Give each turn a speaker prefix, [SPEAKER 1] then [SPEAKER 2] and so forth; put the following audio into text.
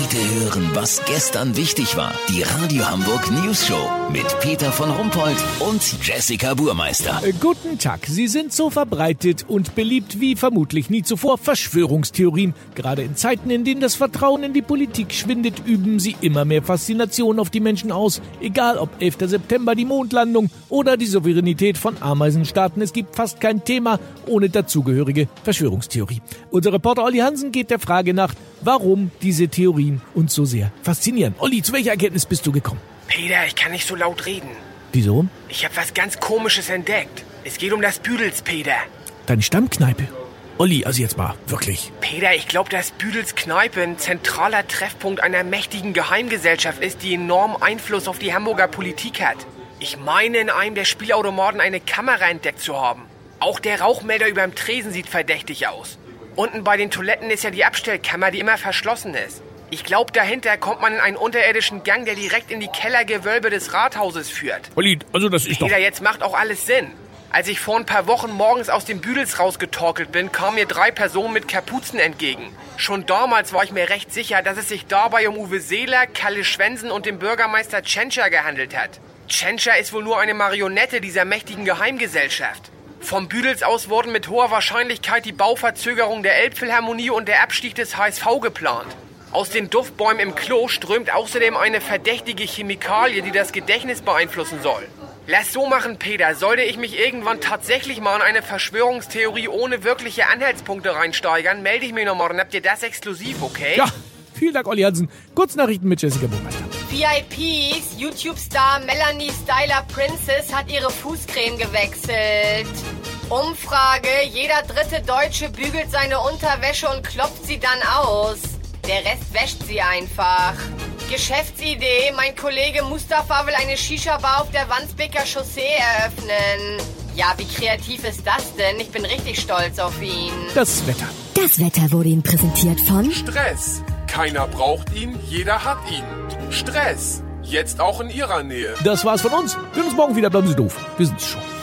[SPEAKER 1] Heute hören, was gestern wichtig war. Die Radio Hamburg News Show mit Peter von Rumpold und Jessica Burmeister.
[SPEAKER 2] Äh, Guten Tag. Sie sind so verbreitet und beliebt wie vermutlich nie zuvor Verschwörungstheorien. Gerade in Zeiten, in denen das Vertrauen in die Politik schwindet, üben sie immer mehr Faszination auf die Menschen aus. Egal ob 11. September, die Mondlandung oder die Souveränität von Ameisenstaaten. Es gibt fast kein Thema ohne dazugehörige Verschwörungstheorie. Unser Reporter Olli Hansen geht der Frage nach, warum diese Theorien uns so sehr faszinieren. Olli, zu welcher Erkenntnis bist du gekommen?
[SPEAKER 3] Peter, ich kann nicht so laut reden.
[SPEAKER 2] Wieso?
[SPEAKER 3] Ich habe was ganz Komisches entdeckt. Es geht um das Büdels, Peter.
[SPEAKER 2] Deine Stammkneipe. Olli, also jetzt mal, wirklich.
[SPEAKER 3] Peter, ich glaube, dass Büdels Kneipe ein zentraler Treffpunkt einer mächtigen Geheimgesellschaft ist, die enormen Einfluss auf die Hamburger Politik hat. Ich meine, in einem der Spielautomaten eine Kamera entdeckt zu haben. Auch der Rauchmelder über dem Tresen sieht verdächtig aus. Unten bei den Toiletten ist ja die Abstellkammer, die immer verschlossen ist. Ich glaube, dahinter kommt man in einen unterirdischen Gang, der direkt in die Kellergewölbe des Rathauses führt.
[SPEAKER 2] Olli, also das ist doch...
[SPEAKER 3] Peter, jetzt macht auch alles Sinn. Als ich vor ein paar Wochen morgens aus dem Büdels rausgetorkelt bin, kamen mir drei Personen mit Kapuzen entgegen. Schon damals war ich mir recht sicher, dass es sich dabei um Uwe Seeler, Kalle Schwensen und den Bürgermeister Tschentscher gehandelt hat. Tschentscher ist wohl nur eine Marionette dieser mächtigen Geheimgesellschaft. Vom Büdels aus wurden mit hoher Wahrscheinlichkeit die Bauverzögerung der Elbphilharmonie und der Abstieg des HSV geplant. Aus den Duftbäumen im Klo strömt außerdem eine verdächtige Chemikalie, die das Gedächtnis beeinflussen soll. Lass so machen, Peter. Sollte ich mich irgendwann tatsächlich mal in eine Verschwörungstheorie ohne wirkliche Anhaltspunkte reinsteigern, melde ich mich noch morgen. Habt ihr das exklusiv, okay?
[SPEAKER 2] Ja, vielen Dank, Olli Hansen. Kurznachrichten mit Jessica Burmeister.
[SPEAKER 4] VIPs, YouTube-Star Melanie Styler Princess hat ihre Fußcreme gewechselt. Umfrage, jeder dritte Deutsche bügelt seine Unterwäsche und klopft sie dann aus. Der Rest wäscht sie einfach. Geschäftsidee, mein Kollege Mustafa will eine Shisha-Bar auf der Wandsbeker Chaussee eröffnen. Ja, wie kreativ ist das denn? Ich bin richtig stolz auf ihn.
[SPEAKER 2] Das Wetter.
[SPEAKER 5] Das Wetter wurde Ihnen präsentiert von
[SPEAKER 6] Stress. Keiner braucht ihn, jeder hat ihn. Stress. Jetzt auch in Ihrer Nähe.
[SPEAKER 2] Das war's von uns. Wir sehen uns morgen wieder. Bleiben Sie doof. Wir sind's schon.